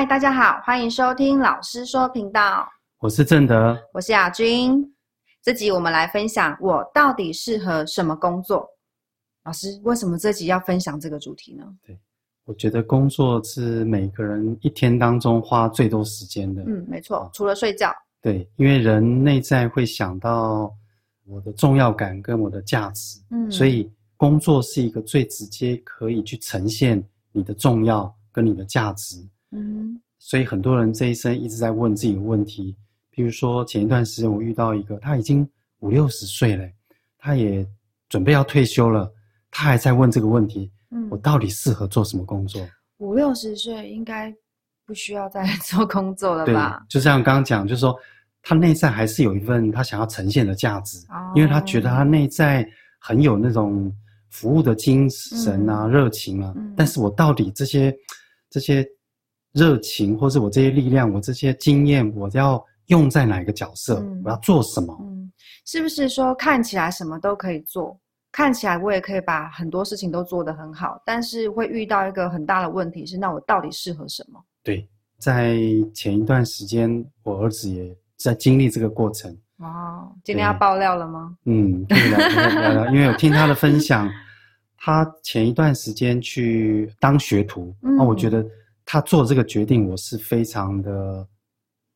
嗨，大家好，欢迎收听老师说频道。我是正德，我是亚军。这集我们来分享我到底适合什么工作？老师，为什么这集要分享这个主题呢？对，我觉得工作是每个人一天当中花最多时间的。嗯，没错，除了睡觉。对，因为人内在会想到我的重要感跟我的价值。嗯，所以工作是一个最直接可以去呈现你的重要跟你的价值。嗯，所以很多人这一生一直在问自己的问题。比如说前一段时间我遇到一个，他已经五六十岁了，他也准备要退休了，他还在问这个问题：嗯，我到底适合做什么工作？五六十岁应该不需要再 做工作了吧？对，就像刚刚讲，就是说他内在还是有一份他想要呈现的价值，哦，因为他觉得他内在很有那种服务的精神啊、嗯、热情啊、嗯。但是我到底这些这些热情，或是我这些力量，我这些经验，我要。用在哪一个角色？嗯，我要做什么？嗯，是不是说看起来什么都可以做，看起来我也可以把很多事情都做得很好，但是会遇到一个很大的问题是，那我到底适合什么？对，在前一段时间，我儿子也在经历这个过程。哦，今天要爆料了吗？嗯，对了，因为我听他的分享，他前一段时间去当学徒，那、嗯、我觉得他做这个决定，我是非常的。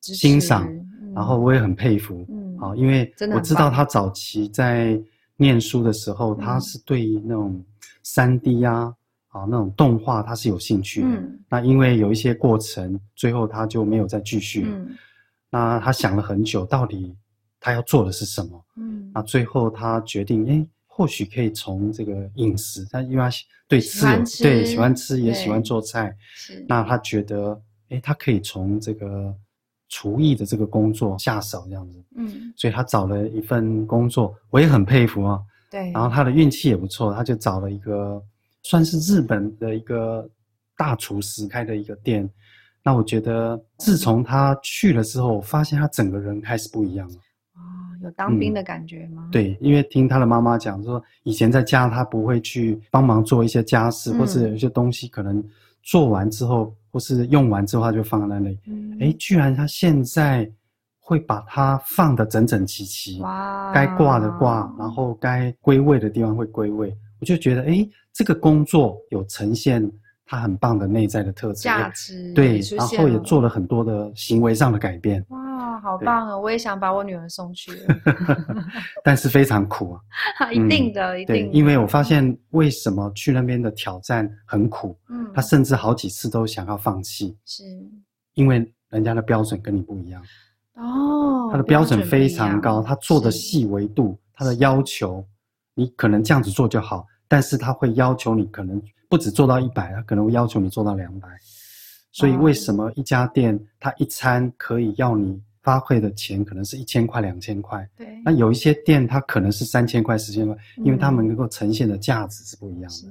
欣赏、嗯，然后我也很佩服，嗯，啊，因为我知道他早期在念书的时候，他是对那种三 D 啊，啊那种动画他是有兴趣的，嗯，那因为有一些过程，最后他就没有再继续，嗯，那他想了很久，到底他要做的是什么，嗯，那最后他决定，哎，或许可以从这个饮食，他因为他对吃对喜欢吃也喜欢做菜，是，那他觉得，哎，他可以从这个。厨艺的这个工作下手这样子，嗯，所以他找了一份工作，我也很佩服啊。对，然后他的运气也不错，他就找了一个算是日本的一个大厨师开的一个店。那我觉得自从他去了之后，我发现他整个人开始不一样了。哦，有当兵的感觉吗？嗯，对，因为听他的妈妈讲说，以前在家他不会去帮忙做一些家事，嗯，或是有一些东西可能做完之后。或是用完之后他就放在那里，哎、嗯欸，居然他现在会把它放得整整齐齐，哇，该挂的挂，然后该归位的地方会归位，我就觉得，哎、欸，这个工作有呈现他很棒的内在的特质，价值，对，然后也做了很多的行为上的改变，哇，好棒啊！我也想把我女儿送去，但是非常苦啊，一定的，一定的，因为我发现为什么去那边的挑战很苦。嗯他甚至好几次都想要放弃，是，因为人家的标准跟你不一样哦。他的标准非常高，他做的细维度，他的要求，你可能这样子做就好，但是他会要求你可能不止做到一百，他可能会要求你做到两百。所以为什么一家店他一餐可以要你花费的钱可能是一千块、两千块？对，那有一些店它可能是三千块、四千块，因为他们能够呈现的价值是不一样的。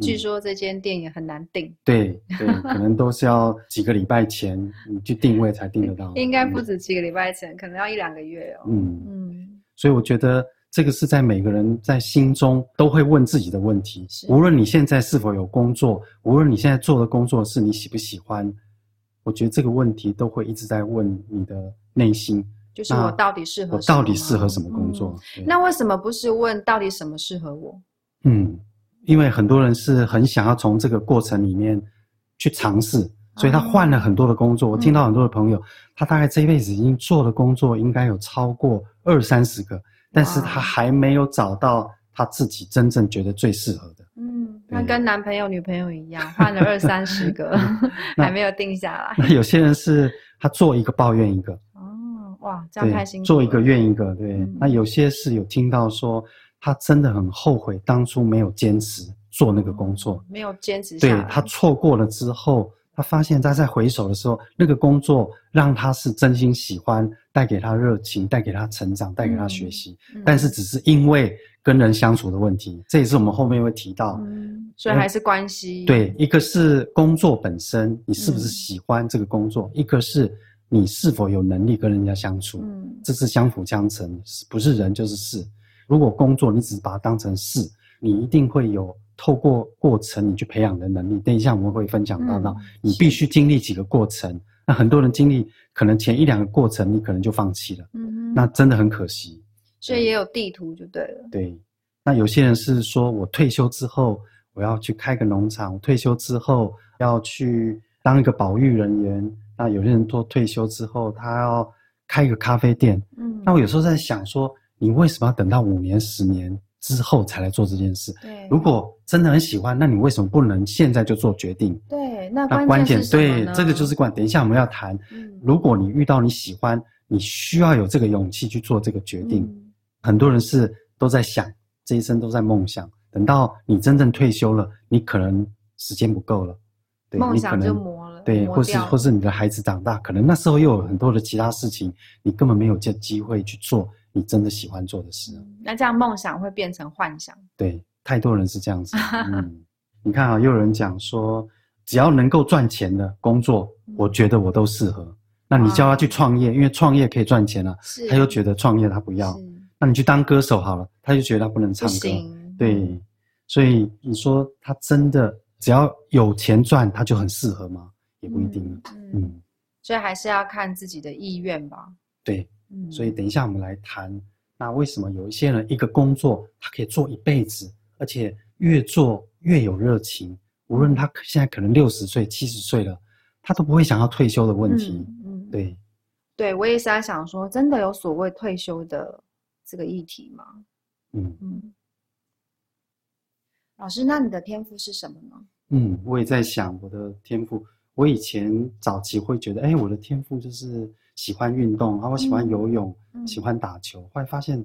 据说这间店也很难订，嗯，对对，可能都是要几个礼拜前你去定位才订得到。应该不止几个礼拜前，可能要一两个月哦。嗯嗯，所以我觉得这个是在每个人在心中都会问自己的问题。无论你现在是否有工作，无论你现在做的工作是你喜不喜欢，我觉得这个问题都会一直在问你的内心。就是我到底适合，我到底适合什么工作？嗯，那为什么不是问到底什么适合我？嗯。因为很多人是很想要从这个过程里面去尝试，所以他换了很多的工作。我听到很多的朋友，他大概这一辈子已经做的工作应该有超过二三十个，但是他还没有找到他自己真正觉得最适合的。嗯，那跟男朋友、女朋友一样，换了二三十个，还没有定下来。那有些人是他做一个抱怨一个。哦，哇，这样太辛苦了。做一个怨一个，对。那有些是有听到说。他真的很后悔当初没有坚持做那个工作，没有坚持。对，他错过了之后，他发现他在回首的时候，那个工作让他是真心喜欢，带给他热情，带给他成长，带给他学习。嗯，但是只是因为跟人相处的问题，这也是我们后面会提到。嗯，所以还是关系。对，一个是工作本身，你是不是喜欢这个工作？嗯，一个是你是否有能力跟人家相处。嗯，这是相辅相成，不是人就是事。如果工作你只是把它当成事，你一定会有透过过程你去培养的能力。等一下我们会分享到到，嗯、你必须经历几个过程。那很多人经历可能前一两个过程，你可能就放弃了，嗯哼，那真的很可惜。所以也有地图就对了。对，那有些人是说我退休之后我要去开个农场，我退休之后要去当一个保育人员。那有些人做退休之后他要开一个咖啡店。嗯，那我有时候在想说，你为什么要等到五年、十年之后才来做这件事？对，如果真的很喜欢，那你为什么不能现在就做决定？对，那关键？对，这个就是关。等一下我们要谈，嗯，如果你遇到你喜欢，你需要有这个勇气去做这个决定。嗯很多人是都在想，这一生都在梦想。等到你真正退休了，你可能时间不够了，对，梦想就磨了，对，或是或是你的孩子长大，可能那时候又有很多的其他事情，你根本没有这机会去做你真的喜欢做的事。嗯，那这样梦想会变成幻想。对，太多人是这样子。嗯，你看啊，又有人讲说，只要能够赚钱的工作，我觉得我都适合。那你叫他去创业，因为创业可以赚钱啊，他又觉得创业他不要。那你去当歌手好了，他就觉得他不能唱歌，对，所以你说他真的只要有钱赚，他就很适合吗？也不一定。嗯，嗯，所以还是要看自己的意愿吧。对，嗯，所以等一下我们来谈，那为什么有一些人一个工作他可以做一辈子，而且越做越有热情，无论他现在可能六十岁、七十岁了，他都不会想要退休的问题。嗯，嗯，对，对我也是在想说，真的有所谓退休的。这个议题吗？嗯嗯，老师，那你的天赋是什么呢？嗯，我也在想我的天赋。我以前早期会觉得，哎，我的天赋就是喜欢运动，然后我喜欢游泳，嗯、喜欢打球。后来发现，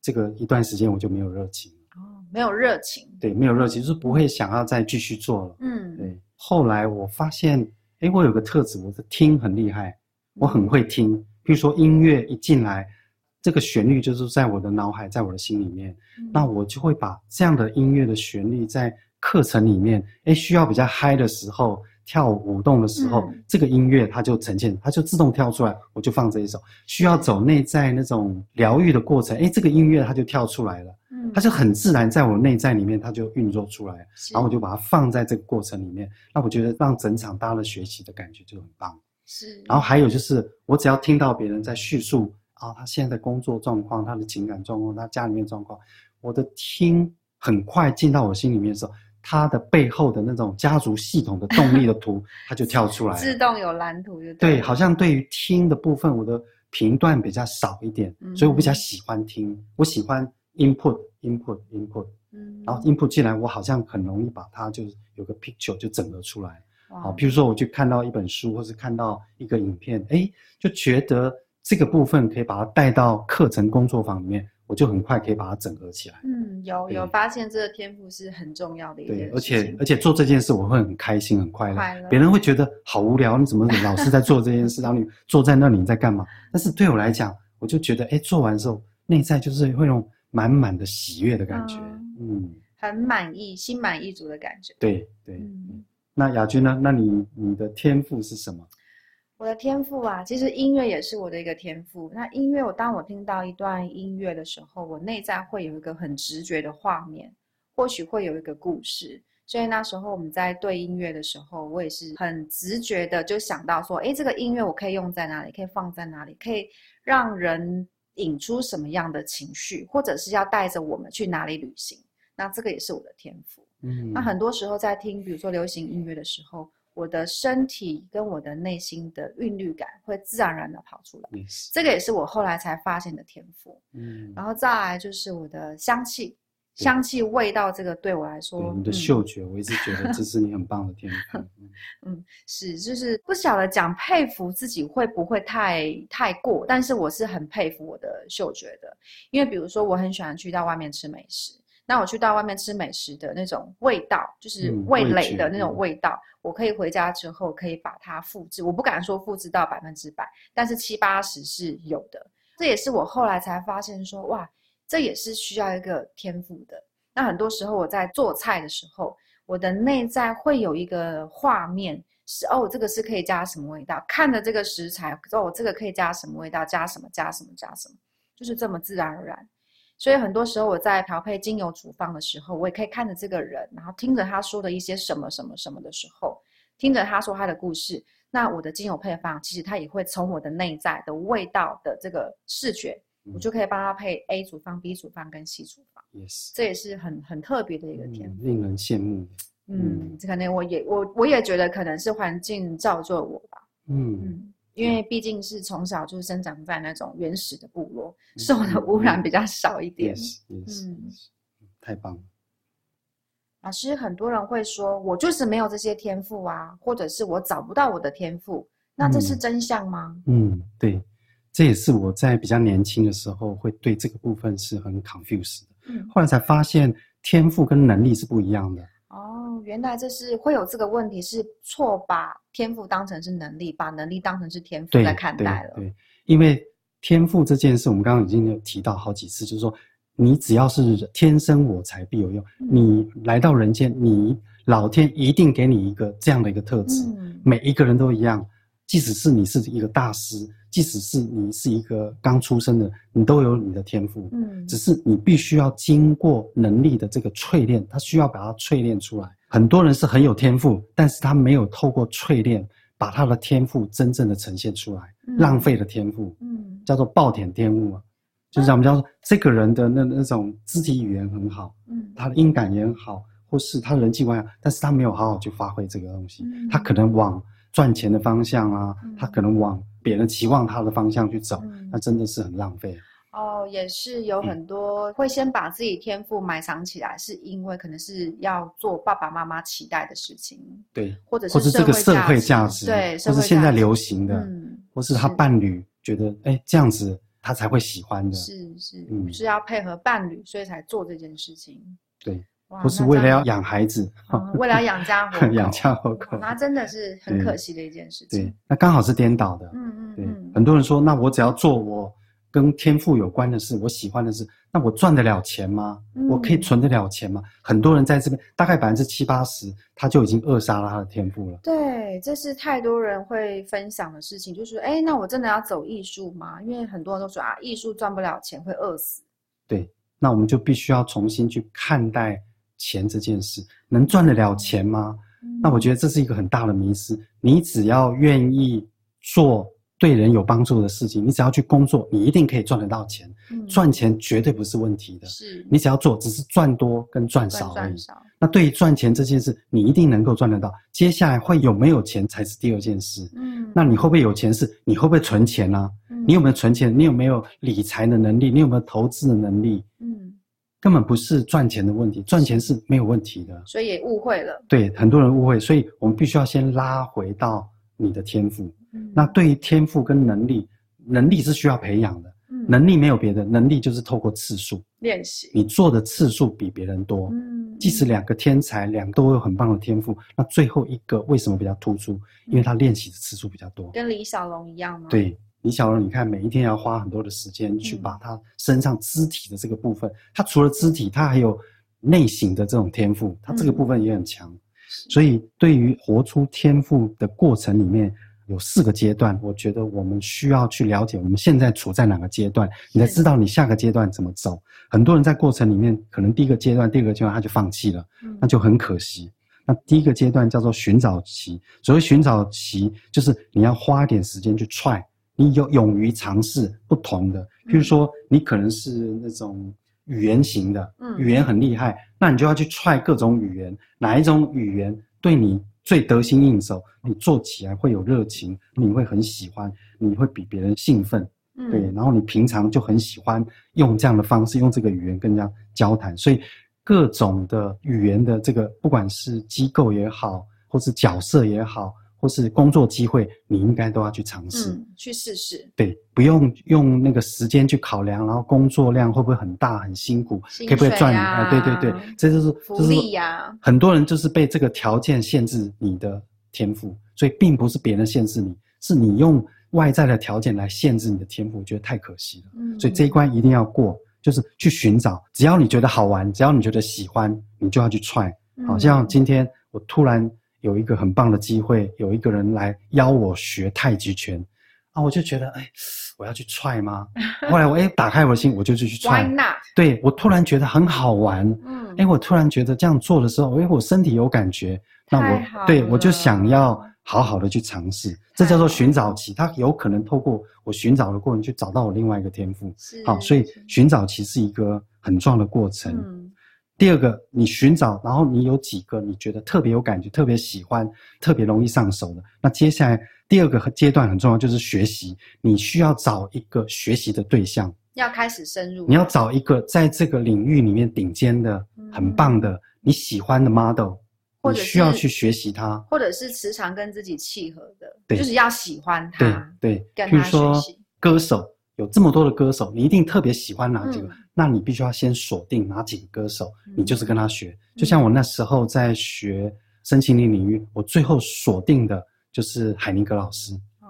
这个一段时间我就没有热情。哦，没有热情。对，没有热情，就是不会想要再继续做了。嗯，对。后来我发现，哎，我有个特质，我的听很厉害，我很会听。比如说音乐一进来。这个旋律就是在我的脑海，在我的心里面，嗯、那我就会把这样的音乐的旋律在课程里面，哎，需要比较嗨的时候，跳舞舞动的时候，嗯、这个音乐它就呈现，它就自动跳出来，我就放这一首。需要走内在那种疗愈的过程，诶，这个音乐它就跳出来了，嗯，它就很自然在我内在里面，它就运作出来，然后我就把它放在这个过程里面。那我觉得让整场大家的学习的感觉就很棒。是，然后还有就是，我只要听到别人在叙述。啊，他现在的工作状况，他的情感状况，他家里面状况，我的听很快进到我心里面的时候，他的背后的那种家族系统的动力的图，它就跳出来，自动有蓝图就对。对，好像对于听的部分，我的频段比较少一点，嗯、所以我比较喜欢听，我喜欢 input input input，嗯，然后 input 进来，我好像很容易把它就有个 picture 就整合出来，啊哇，比如说我去看到一本书，或是看到一个影片，哎，就觉得。这个部分可以把它带到课程工作坊里面，我就很快可以把它整合起来。嗯，有有发现这个天赋是很重要的一件事。对，而且而且做这件事我会很开心很快乐。快乐。别人会觉得好无聊，你怎么老是在做这件事？然后你坐在那里你在干嘛？但是对我来讲，我就觉得，哎，做完之后内在就是会有满满的喜悦的感觉。嗯，嗯很满意，心满意足的感觉。对对。对嗯、那雅君呢？那你你的天赋是什么？我的天赋啊，其实音乐也是我的一个天赋。那音乐，我当我听到一段音乐的时候，我内在会有一个很直觉的画面，或许会有一个故事。所以那时候我们在对音乐的时候，我也是很直觉的就想到说，诶，这个音乐我可以用在哪里？可以放在哪里？可以让人引出什么样的情绪？或者是要带着我们去哪里旅行？那这个也是我的天赋。嗯，那很多时候在听，比如说流行音乐的时候。我的身体跟我的内心的韵律感会自然而然的跑出来，Yes. 这个也是我后来才发现的天赋。嗯，然后再来就是我的香气，香气味道，这个对我来说，你的嗅觉，嗯、我一直觉得这是你很棒的天赋。嗯，是，就是不晓得讲佩服自己会不会太太过，但是我是很佩服我的嗅觉的，因为比如说我很喜欢去到外面吃美食。那我去到外面吃美食的那种味道，就是味蕾的那种味道，嗯、我可以回家之后可以把它复制。我不敢说复制到百分之百，但是七八十是有的。这也是我后来才发现说，哇，这也是需要一个天赋的。那很多时候我在做菜的时候，我的内在会有一个画面是，哦，这个是可以加什么味道？看着这个食材，哦，这个可以加什么味道？加什么？加什么？加什么？就是这么自然而然。所以很多时候我在调配精油处方的时候，我也可以看着这个人，然后听着他说的一些什么什么什么的时候，听着他说他的故事，那我的精油配方其实他也会从我的内在的味道的这个视觉，嗯、我就可以帮他配 A 处方、B 处方跟 C 处方。Yes，这也是很很特别的一个天赋、嗯，令人羡慕。嗯，这可能我也我我也觉得可能是环境造就我吧。嗯嗯。因为毕竟是从小就生长在那种原始的部落，受的污染比较少一点。嗯，嗯，太棒了。老师，很多人会说，我就是没有这些天赋啊，或者是我找不到我的天赋，那这是真相吗？嗯，嗯，对，这也是我在比较年轻的时候会对这个部分是很 confused 的。嗯，后来才发现天赋跟能力是不一样的。哦，原来这是会有这个问题，是错把天赋当成是能力，把能力当成是天赋来看待了。对，对，因为天赋这件事，我们刚刚已经有提到好几次，就是说，你只要是天生我材必有用，嗯、你来到人间，你老天一定给你一个这样的一个特质，嗯、每一个人都一样，即使是你是一个大师。即使是你是一个刚出生的，你都有你的天赋，嗯，只是你必须要经过能力的这个淬炼，他需要把它淬炼出来。很多人是很有天赋，但是他没有透过淬炼，把他的天赋真正的呈现出来，嗯、浪费了天赋，嗯，叫做暴殄天物啊，就是我们叫做这个人的那那种肢体语言很好，嗯，他的音感也很好，或是他的人际关系，但是他没有好好去发挥这个东西，嗯、他可能往赚钱的方向啊，嗯、他可能往。别人期望他的方向去走，嗯、那真的是很浪费。哦，也是有很多会先把自己天赋埋藏起来，嗯、是因为可能是要做爸爸妈妈期待的事情，对，或者是或是这个社会价值，对，或是现在流行的，嗯，或是他伴侣觉得，哎，这样子他才会喜欢的，是是，嗯，是要配合伴侣，所以才做这件事情，对。不是为了要养孩子，为了要养家活口，养家活口，那真的是很可惜的一件事情。对，那刚好是颠倒的。嗯嗯，对。很多人说，那我只要做我跟天赋有关的事，我喜欢的事，那我赚得了钱吗？我可以存得了钱吗？很多人在这边，大概百分之七八十，他就已经扼杀了他的天赋了。对，这是太多人会分享的事情，就是哎，那我真的要走艺术吗？因为很多人都说啊，艺术赚不了钱，会饿死。对，那我们就必须要重新去看待。钱这件事能赚得了钱吗？嗯、那我觉得这是一个很大的迷失。你只要愿意做对人有帮助的事情，你只要去工作，你一定可以赚得到钱。嗯、赚钱绝对不是问题的。是，你只要做，只是赚多跟赚少而已。那对于赚钱这件事，你一定能够赚得到。接下来会有没有钱才是第二件事。嗯，那你会不会有钱是？你会不会存钱呢、啊？嗯、你有没有存钱？你有没有理财的能力？你有没有投资的能力？嗯。根本不是赚钱的问题，赚钱是没有问题的，所以也误会了。对，很多人误会，所以我们必须要先拉回到你的天赋。嗯，那对于天赋跟能力，能力是需要培养的。嗯，能力没有别的，能力就是透过次数练习。你做的次数比别人多，嗯，即使两个天才，两个都有很棒的天赋，那最后一个为什么比较突出？因为他练习的次数比较多。跟李小龙一样吗？对。李小龙，你看每一天要花很多的时间去把他身上肢体的这个部分，嗯、他除了肢体，他还有内省的这种天赋，他这个部分也很强。嗯、所以，对于活出天赋的过程里面，有四个阶段，我觉得我们需要去了解我们现在处在哪个阶段，你才知道你下个阶段怎么走。很多人在过程里面，可能第一个阶段、第二个阶段他就放弃了，那就很可惜。那第一个阶段叫做寻找期，所谓寻找期，就是你要花一点时间去 try。你有勇于尝试不同的，譬如说你可能是那种语言型的，嗯，语言很厉害，那你就要去 try 各种语言，哪一种语言对你最得心应手，你做起来会有热情，你会很喜欢，你会比别人兴奋，嗯，对，然后你平常就很喜欢用这样的方式，用这个语言跟人家交谈，所以各种的语言的这个，不管是机构也好，或是角色也好。或是工作机会，你应该都要去尝试，嗯，去试试。对，不用用那个时间去考量，然后工作量会不会很大、很辛苦，可不可以赚？啊，对对对，这就是福利呀，就是。很多人就是被这个条件限制你的天赋，所以并不是别人限制你，是你用外在的条件来限制你的天赋，我觉得太可惜了。嗯，所以这一关一定要过，就是去寻找，只要你觉得好玩，只要你觉得喜欢，你就要去 try。好像今天我突然。有一个很棒的机会，有一个人来邀我学太极拳，啊，我就觉得，哎，我要去踹吗？后来我哎打开我的心，我就去去踹。对，我突然觉得很好玩。嗯，哎，我突然觉得这样做的时候，哎，我身体有感觉，那我对我就想要好好的去尝试。这叫做寻找期，它有可能透过我寻找的过程去找到我另外一个天赋。是，好，所以寻找期是一个很重要的过程。嗯。第二个，你寻找，然后你有几个你觉得特别有感觉、特别喜欢、特别容易上手的，那接下来第二个阶段很重要，就是学习。你需要找一个学习的对象，要开始深入。你要找一个在这个领域里面顶尖的、很棒的、你喜欢的 model，或者需要去学习它，或者是时常跟自己契合的，对，就是要喜欢它。对对，跟他学习。比如说歌手。有这么多的歌手，你一定特别喜欢哪几个？嗯、那你必须要先锁定哪几个歌手，嗯、你就是跟他学。就像我那时候在学身心灵领域，我最后锁定的就是海宁格老师。哦，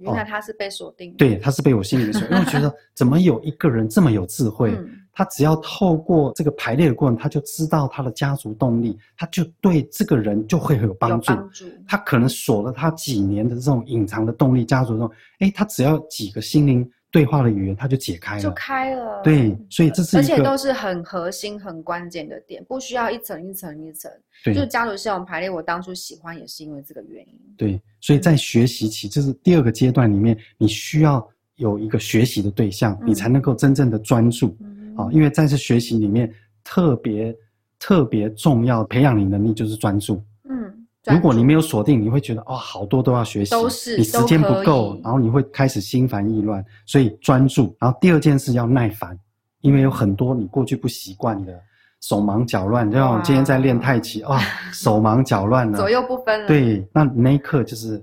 原来他是被锁定的。对，他是被我心里面锁，因为我觉得 怎么有一个人这么有智慧？嗯、他只要透过这个排列的过程，他就知道他的家族动力，他就对这个人就会很有帮助。帮助。他可能锁了他几年的这种隐藏的动力，家族中，哎，他只要几个心灵。对话的语言，它就解开了，就开了。对，所以这是而且都是很核心、很关键的点，不需要一层一层一层。对，就是家族系统排列，我当初喜欢也是因为这个原因。对，所以在学习期，这、嗯、是第二个阶段里面，你需要有一个学习的对象，嗯、你才能够真正的专注。啊、嗯，因为在这学习里面，特别特别重要，培养你能力就是专注。如果你没有锁定，你会觉得哦，好多都要学习，都是你时间不够，然后你会开始心烦意乱。所以专注，然后第二件事要耐烦，因为有很多你过去不习惯的，手忙脚乱。就像我今天在练太极啊，手忙脚乱了，左右不分了。对，那那一刻就是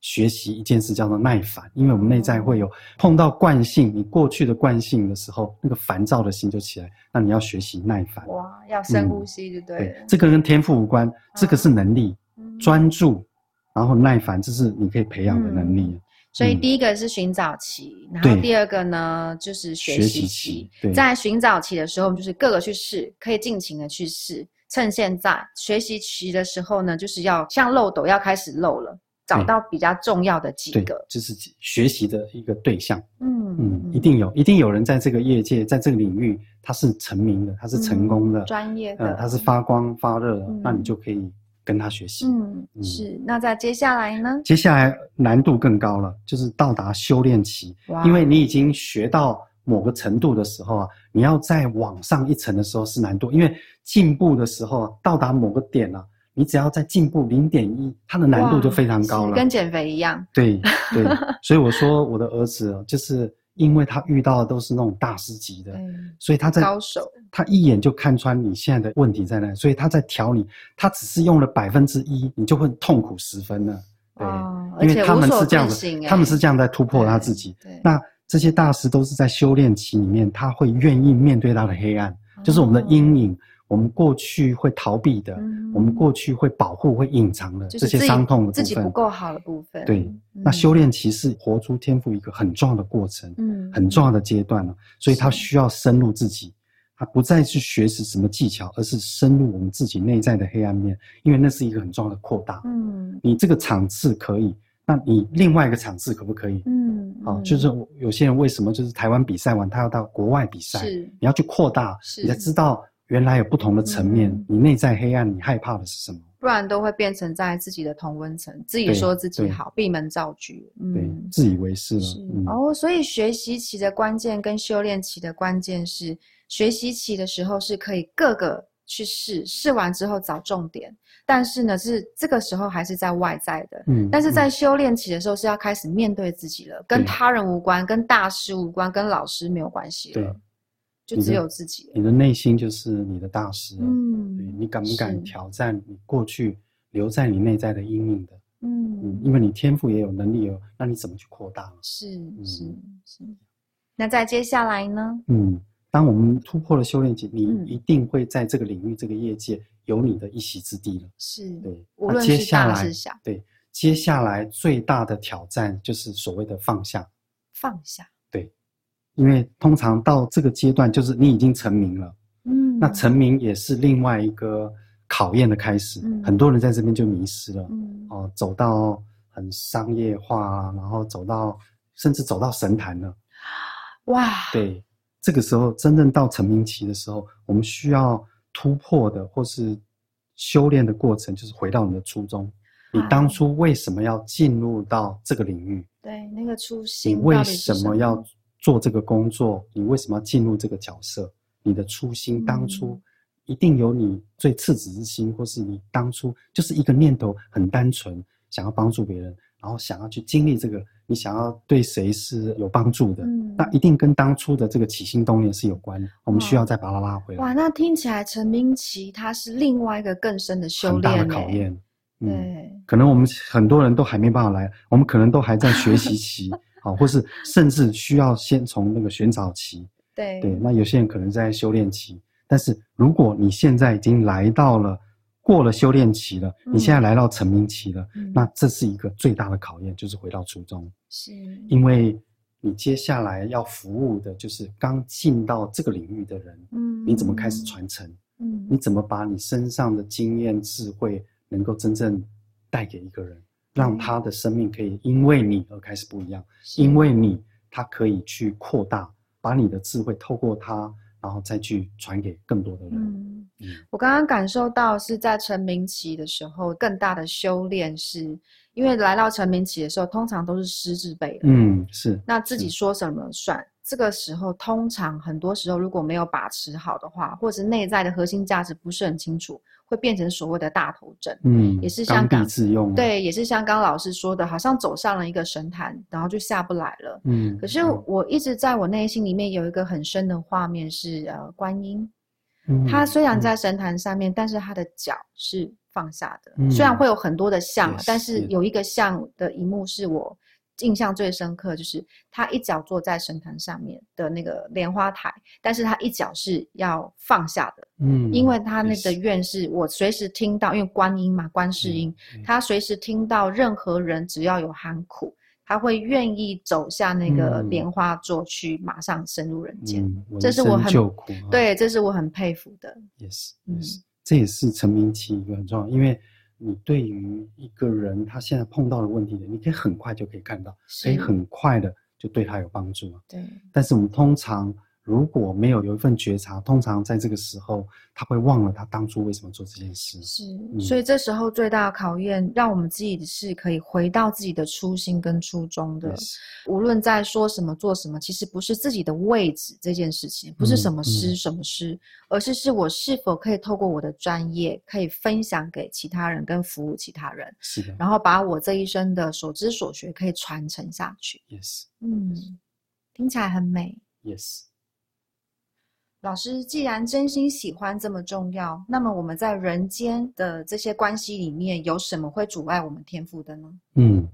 学习一件事叫做耐烦，因为我们内在会有碰到惯性，你过去的惯性的时候，那个烦躁的心就起来。那你要学习耐烦。哇，要深呼吸就对了。对，这个跟天赋无关，这个是能力。专注，然后耐烦，这是你可以培养的能力。嗯、所以第一个是寻找期，嗯、然后第二个呢就是学习期。习期在寻找期的时候，就是各个去试，可以尽情的去试。趁现在学习期的时候呢，就是要像漏斗要开始漏了，找到比较重要的几个，就是学习的一个对象。嗯嗯，一定有，一定有人在这个业界，在这个领域，他是成名的，他是成功的，嗯、专业的，他是发光发热的，嗯、那你就可以。跟他学习，嗯，是。那在接下来呢？接下来难度更高了，就是到达修炼期。哇！因为你已经学到某个程度的时候啊，你要再往上一层的时候是难度，因为进步的时候啊，到达某个点啊，你只要再进步零点一，它的难度就非常高了，跟减肥一样。对对，所以我说我的儿子就是。因为他遇到的都是那种大师级的，嗯、所以他在高手，他一眼就看穿你现在的问题在哪，所以他在调你，他只是用了百分之一，你就会痛苦十分了。对，哦、因为他们是这样子，他们是这样在突破他自己。对，那这些大师都是在修炼期里面，他会愿意面对他的黑暗，哦、就是我们的阴影。我们过去会逃避的，嗯、我们过去会保护、会隐藏的这些伤痛的部分，自己不够好的部分。对，嗯、那修炼其实活出天赋一个很重要的过程，嗯，很重要的阶段了。所以他需要深入自己，他不再去学习什么技巧，而是深入我们自己内在的黑暗面，因为那是一个很重要的扩大。嗯，你这个场次可以，那你另外一个场次可不可以？嗯，好、哦，就是有些人为什么就是台湾比赛完，他要到国外比赛？你要去扩大，你才知道。原来有不同的层面，嗯、你内在黑暗，你害怕的是什么？不然都会变成在自己的同温层，自己说自己好，闭门造车，嗯，对，自以为是了。是。嗯、哦，所以学习期的关键跟修炼期的关键是，学习期的时候是可以各个去试，试完之后找重点，但是呢，是这个时候还是在外在的，嗯，但是在修炼期的时候是要开始面对自己了，嗯、跟他人无关，跟大师无关，跟老师没有关系了。对就只有自己，你的内心就是你的大师。嗯，对，你敢不敢挑战你过去留在你内在的阴影的？嗯，因为你天赋也有能力哦，那你怎么去扩大？是是是。那在接下来呢？嗯，当我们突破了修炼期，你一定会在这个领域、这个业界有你的一席之地了。是，对。无论是大是小，对，接下来最大的挑战就是所谓的放下。放下。因为通常到这个阶段，就是你已经成名了，嗯，那成名也是另外一个考验的开始。嗯，很多人在这边就迷失了，嗯，哦，走到很商业化啊，然后走到甚至走到神坛了。哇！对，这个时候真正到成名期的时候，我们需要突破的或是修炼的过程，就是回到你的初衷。你当初为什么要进入到这个领域？对，那个初心。你为什么要做这个工作？你为什么要进入这个角色？你的初心，当初一定有你最赤子之心，或是你当初就是一个念头很单纯，想要帮助别人，然后想要去经历这个，你想要对谁是有帮助的，嗯，那一定跟当初的这个起心动念是有关的。我们需要再把它拉回来。哇，那听起来陈明奇他是另外一个更深的修炼，很大的考验。对、嗯，可能我们很多人都还没办法来，我们可能都还在学习期，好，或是甚至需要先从那个寻找期。对对，那有些人可能在修炼期，但是如果你现在已经来到了过了修炼期了，嗯、你现在来到成名期了，嗯、那这是一个最大的考验，就是回到初衷。是，因为你接下来要服务的就是刚进到这个领域的人，嗯，你怎么开始传承？嗯，你怎么把你身上的经验智慧，能够真正带给一个人，让他的生命可以因为你而开始不一样，因为你他可以去扩大，把你的智慧透过他，然后再去传给更多的人。嗯，嗯，我刚刚感受到是在成名期的时候，更大的修炼是，因为来到成名期的时候，通常都是师字辈的。嗯，是。那自己说什么算？这个时候，通常很多时候如果没有把持好的话，或者是内在的核心价值不是很清楚，会变成所谓的大头症。嗯，也是像刚自用。对，也是像刚老师说的，好像走上了一个神坛，然后就下不来了。嗯，可是我一直在我内心里面有一个很深的画面是呃观音，嗯，他虽然在神坛上面，嗯，但是他的脚是放下的。嗯，虽然会有很多的像，嗯，但是有一个像的一幕是我。印象最深刻就是他一脚坐在神坛上面的那个莲花台，但是他一脚是要放下的，嗯，因为他那个愿是我随时听到，因为观音嘛，观世音，嗯嗯、他随时听到任何人只要有喊苦，他会愿意走下那个莲花座去，马上深入人间，嗯、这是我很对，这是我很佩服的。也是，也是，这也是成名期一个很重要，因为。你对于一个人他现在碰到的问题的，你可以很快就可以看到，可以很快的就对他有帮助。对，但是我们通常。如果没有有一份觉察，通常在这个时候，他会忘了他当初为什么做这件事。是，嗯、所以这时候最大的考验，让我们自己是可以回到自己的初心跟初衷的。无论在说什么做什么，其实不是自己的位置这件事情，不是什么师、嗯、什么师，嗯、而是是我是否可以透过我的专业，可以分享给其他人，跟服务其他人。是的。然后把我这一生的所知所学可以传承下去。Yes。嗯，听起来很美。Yes。老师，既然真心喜欢这么重要，那么我们在人间的这些关系里面，有什么会阻碍我们天赋的呢？嗯，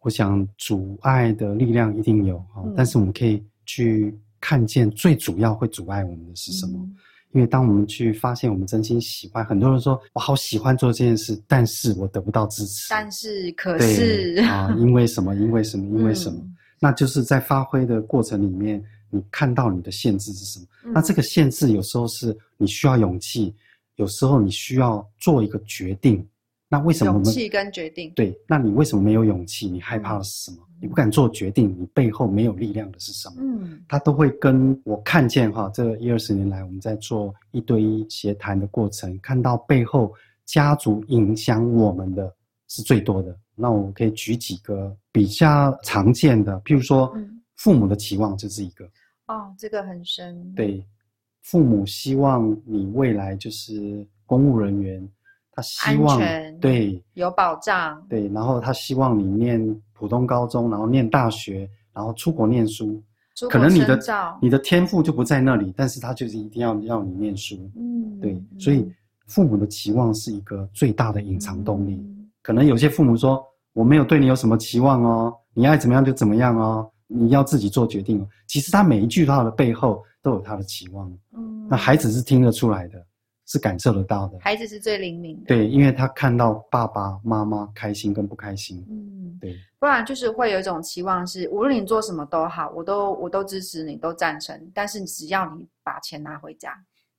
我想阻碍的力量一定有，嗯、但是我们可以去看见最主要会阻碍我们的是什么？嗯、因为当我们去发现我们真心喜欢，很多人说我好喜欢做这件事，但是我得不到支持。但是，可是啊，因为什么？因为什么？因为什么？嗯、那就是在发挥的过程里面。你看到你的限制是什么？嗯、那这个限制有时候是你需要勇气，有时候你需要做一个决定。那为什么勇气跟决定？对，那你为什么没有勇气？你害怕的是什么？嗯、你不敢做决定，你背后没有力量的是什么？嗯，他都会跟我看见哈，这一二十年来我们在做一对一协谈的过程，看到背后家族影响我们的是最多的。那我可以举几个比较常见的，譬如说。嗯父母的期望就是一个哦，这个很深。对，父母希望你未来就是公务人员，他希望对有保障。对，然后他希望你念普通高中，然后念大学，然后出国念书。可能你的你的天赋就不在那里，但是他就是一定要让你念书。嗯，对，所以父母的期望是一个最大的隐藏动力。嗯，可能有些父母说，我没有对你有什么期望哦，你爱怎么样就怎么样哦。你要自己做决定。其实他每一句话的背后都有他的期望。嗯，那孩子是听得出来的，是感受得到的。孩子是最灵敏的。对，因为他看到爸爸妈妈开心跟不开心。嗯，对。不然就是会有一种期望是，无论你做什么都好，我都我都支持你，都赞成。但是只要你把钱拿回家。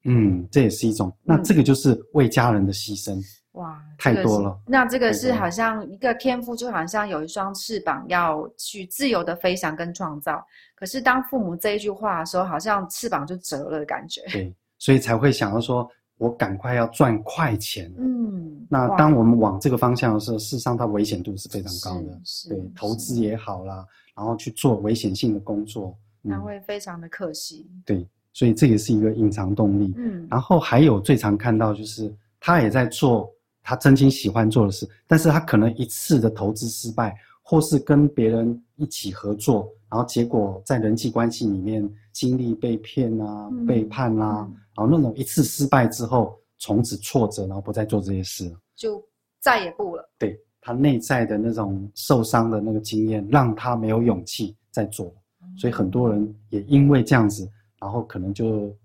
嗯，这也是一种。那这个就是为家人的牺牲。哇，太多了。那这个是好像一个天赋，就好像有一双翅膀要去自由的飞翔跟创造。可是当父母这一句话的时候，好像翅膀就折了的感觉。对，所以才会想要说，我赶快要赚快钱。嗯，那当我们往这个方向的时候，事实上它危险度是非常高的。是，对，投资也好啦，然后去做危险性的工作，那会非常的可惜。对，所以这也是一个隐藏动力。嗯，然后还有最常看到就是他也在做。他真心喜欢做的事，但是他可能一次的投资失败，或是跟别人一起合作，然后结果在人际关系里面经历被骗啊、嗯、背叛啊、嗯，然后那种一次失败之后，从此挫折，然后不再做这些事了，就再也不了。对，他内在的那种受伤的那个经验，让他没有勇气再做，嗯，所以很多人也因为这样子，然后可能就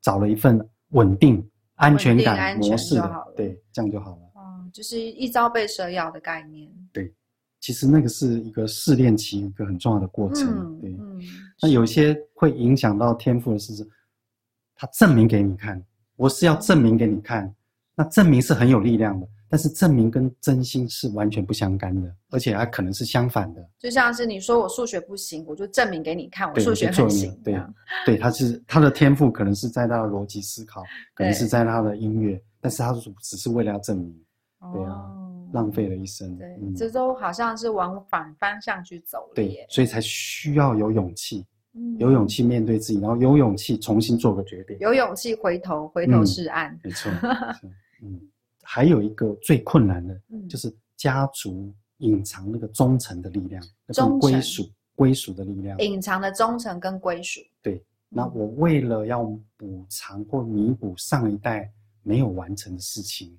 找了一份稳定、安全感模式的，对，这样就好了。就是一朝被蛇咬的概念。对，其实那个是一个试炼期，一个很重要的过程。嗯、对、嗯，那有些会影响到天赋的是，他证明给你看，我是要证明给你看。那证明是很有力量的，但是证明跟真心是完全不相干的，而且还可能是相反的。就像是你说我数学不行，我就证明给你看，我数学很行。对，对，他是他的天赋，可能是在他的逻辑思考，可能是在他的音乐，但是他只是为了要证明。对啊，浪费了一生。对，嗯、这都好像是往反方向去走了。对，所以才需要有勇气、嗯，有勇气面对自己，然后有勇气重新做个决定，有勇气回头回头是岸。嗯、没错，嗯，还有一个最困难的，就是家族隐藏那个忠诚的力量，那种归属归属的力量，隐藏的忠诚跟归属。对，那我为了要补偿或弥补上一代没有完成的事情。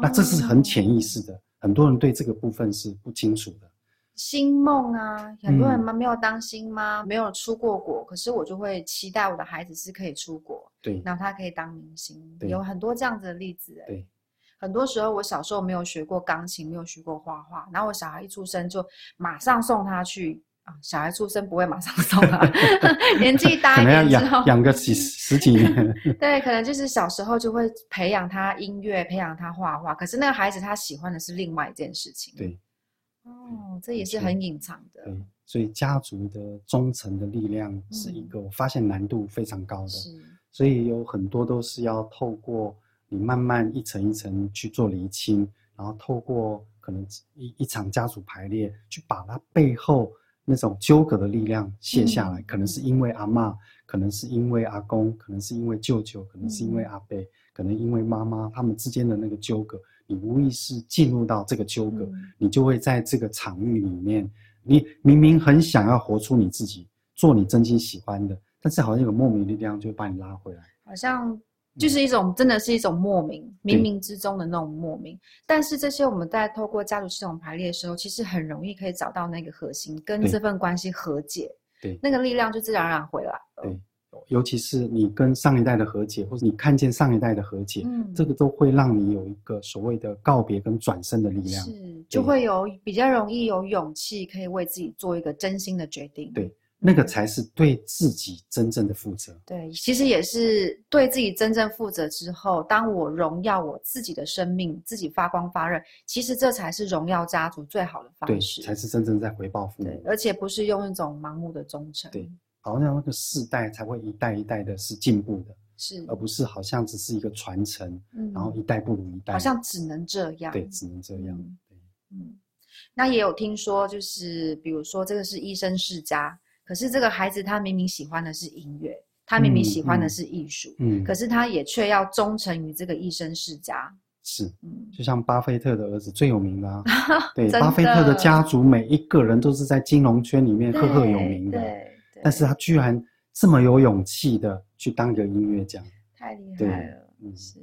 那这是很潜意识的，很多人对这个部分是不清楚的。星梦啊，很多人嘛没有当星妈、嗯，没有出过国，可是我就会期待我的孩子是可以出国，对，然后他可以当明星，有很多这样子的例子。对，很多时候我小时候没有学过钢琴，没有学过画画，然后我小孩一出生就马上送他去。啊，小孩出生不会马上送啊，年纪大一点之后养个几十几年。对，可能就是小时候就会培养他音乐，培养他画画。可是那个孩子他喜欢的是另外一件事情。对，哦，这也是很隐藏的。对，所以家族的忠诚的力量是一个我发现难度非常高的。是，所以有很多都是要透过你慢慢一层一层去做厘清，然后透过可能一一场家族排列去把它背后。那种纠葛的力量卸下来，嗯，可能是因为阿妈，可能是因为阿公，可能是因为舅舅，可能是因为阿伯，嗯，可能因为妈妈，他们之间的那个纠葛，你无意识进入到这个纠葛，嗯，你就会在这个场域里面，你明明很想要活出你自己，做你真心喜欢的，但是好像有莫名的力量就会把你拉回来，好像。就是一种，真的是一种莫名，冥冥之中的那种莫名。但是这些我们在透过家族系统排列的时候，其实很容易可以找到那个核心，跟这份关系和解。对，那个力量就自然而然回来了。对，尤其是你跟上一代的和解，或者你看见上一代的和解，嗯，这个都会让你有一个所谓的告别跟转身的力量。是，就会有比较容易有勇气，可以为自己做一个真心的决定。对。那个才是对自己真正的负责。对，其实也是对自己真正负责之后，当我荣耀我自己的生命，自己发光发热，其实这才是荣耀家族最好的方式。对，才是真正在回报父母。对，而且不是用一种盲目的忠诚。对，好像那个世代才会一代一代的是进步的，是，而不是好像只是一个传承，嗯，然后一代不如一代，好像只能这样。对，只能这样。嗯，对，嗯，那也有听说，就是比如说这个是医生世家。可是这个孩子他明明喜欢的是音乐，他明明喜欢的是艺术，嗯，嗯，可是他也却要忠诚于这个一生世家。是，嗯，就像巴菲特的儿子最有名的，啊，对，巴菲特的家族每一个人都是在金融圈里面赫赫有名的，但是他居然这么有勇气的去当一个音乐家，太厉害了，嗯，是。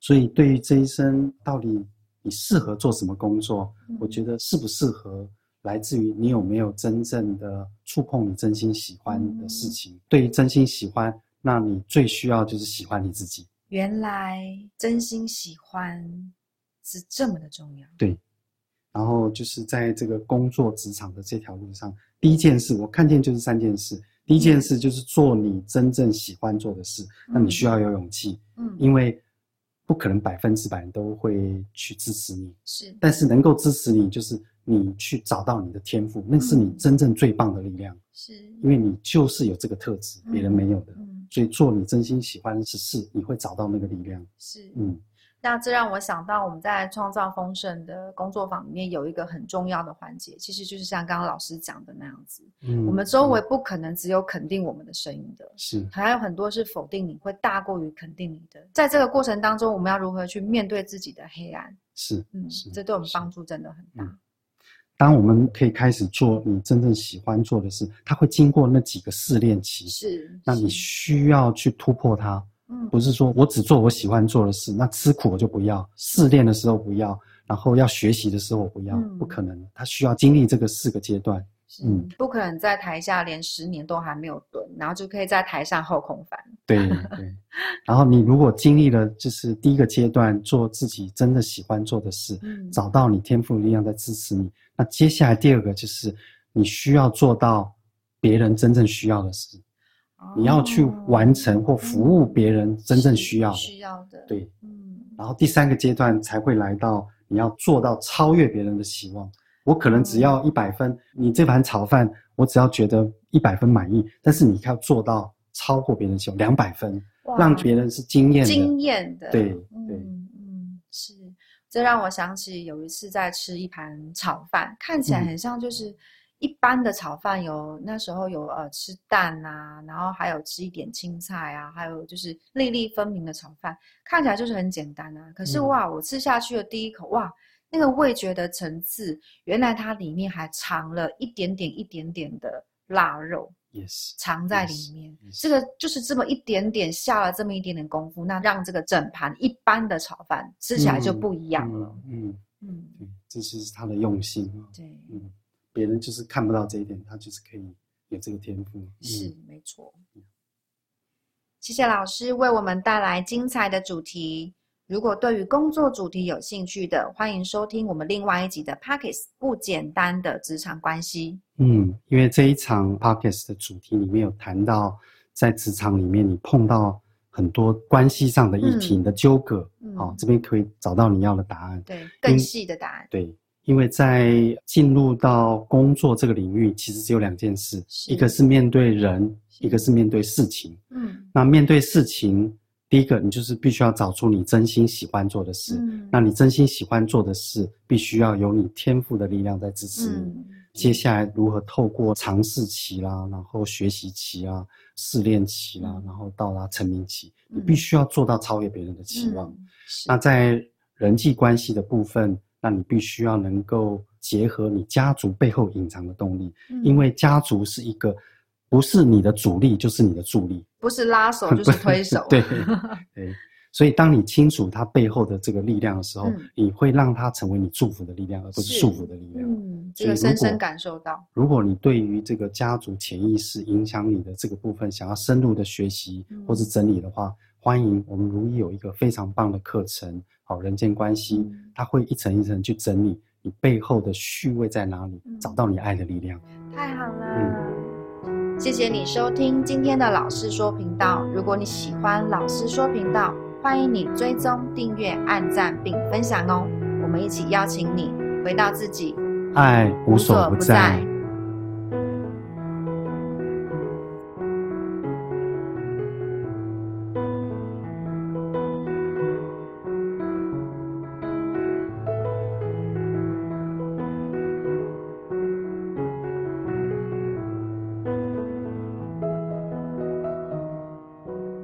所以对于这一生到底你适合做什么工作，嗯，我觉得适不适合。来自于你有没有真正的触碰你真心喜欢的事情。嗯、对于真心喜欢，那你最需要就是喜欢你自己。原来真心喜欢是这么的重要。对，然后就是在这个工作职场的这条路上，第一件事我看见就是三件事。第一件事就是做你真正喜欢做的事，嗯、那你需要有勇气。嗯，因为不可能百分之百都会去支持你，是，但是能够支持你，就是你去找到你的天赋，那是你真正最棒的力量，是，因为你就是有这个特质，别人没有的，嗯，所以做你真心喜欢的事，你会找到那个力量，是，嗯。那这让我想到，我们在创造丰盛的工作坊里面有一个很重要的环节，其实就是像刚刚老师讲的那样子。嗯，我们周围不可能只有肯定我们的声音的，是还有很多是否定你，会大过于肯定你的。在这个过程当中，我们要如何去面对自己的黑暗？是，嗯，这对我们帮助真的很大。嗯，当我们可以开始做你真正喜欢做的事，它会经过那几个试炼期，是，那你需要去突破它。嗯，不是说我只做我喜欢做的事，那吃苦我就不要，试炼的时候不要，然后要学习的时候我不要，嗯，不可能。他需要经历这个四个阶段，嗯，不可能在台下连十年都还没有蹲，然后就可以在台上后空翻。对对。然后你如果经历了就是第一个阶段，做自己真的喜欢做的事，嗯，找到你天赋力量在支持你，那接下来第二个就是你需要做到别人真正需要的事。你要去完成或服务别人真正需要的，需要的，对，嗯，然后第三个阶段才会来到你要做到超越别人的期望。我可能只要一百分，你这盘炒饭我只要觉得一百分满意，但是你要做到超过别人的期望两百分，让别人是惊艳的，惊艳的，对对，嗯嗯，是。这让我想起有一次在吃一盘炒饭，看起来很像就是。一般的炒饭有那时候有呃吃蛋啊，然后还有吃一点青菜啊，还有就是粒粒分明的炒饭，看起来就是很简单啊。可是哇，我吃下去的第一口哇，那个味觉的层次，原来它里面还藏了一点点一点点的腊肉，yes，藏在里面。Yes. 这个就是这么一点点下了这么一点点功夫，那让这个整盘一般的炒饭吃起来就不一样了。嗯嗯，对，这就是他的用心。对，嗯。别人就是看不到这一点，他就是可以有这个天赋。是，嗯、没错。谢谢老师为我们带来精彩的主题。如果对于工作主题有兴趣的，欢迎收听我们另外一集的 Pockets 不简单的职场关系。嗯，因为这一场 Pockets 的主题里面有谈到，在职场里面你碰到很多关系上的议题、嗯、的纠葛，好、嗯哦，这边可以找到你要的答案。对，更细的答案。对。因为在进入到工作这个领域，其实只有两件事，一个是面对人，一个是面对事情。嗯，那面对事情，第一个你就是必须要找出你真心喜欢做的事。嗯，那你真心喜欢做的事，必须要有你天赋的力量在支持你。嗯，接下来如何透过尝试期啦，然后学习期啦，试炼期啦，然后到达成名期，你必须要做到超越别人的期望。嗯，那在人际关系的部分。那你必须要能够结合你家族背后隐藏的动力，嗯，因为家族是一个不是你的主力就是你的助力，不是拉手 就是推手。对对，所以当你清楚它背后的这个力量的时候，嗯，你会让它成为你祝福的力量，而不是束缚的力量。嗯，这个深深感受到。如果你对于这个家族潜意识影响你的这个部分，想要深入的学习或是整理的话，嗯，欢迎我们如意有一个非常棒的课程。好，人间关系，它会一层一层去整理你背后的序位在哪里，找到你爱的力量。太好了，嗯，谢谢你收听今天的老师说频道。如果你喜欢老师说频道，欢迎你追踪、订阅、按赞并分享哦。我们一起邀请你回到自己，爱无所不在。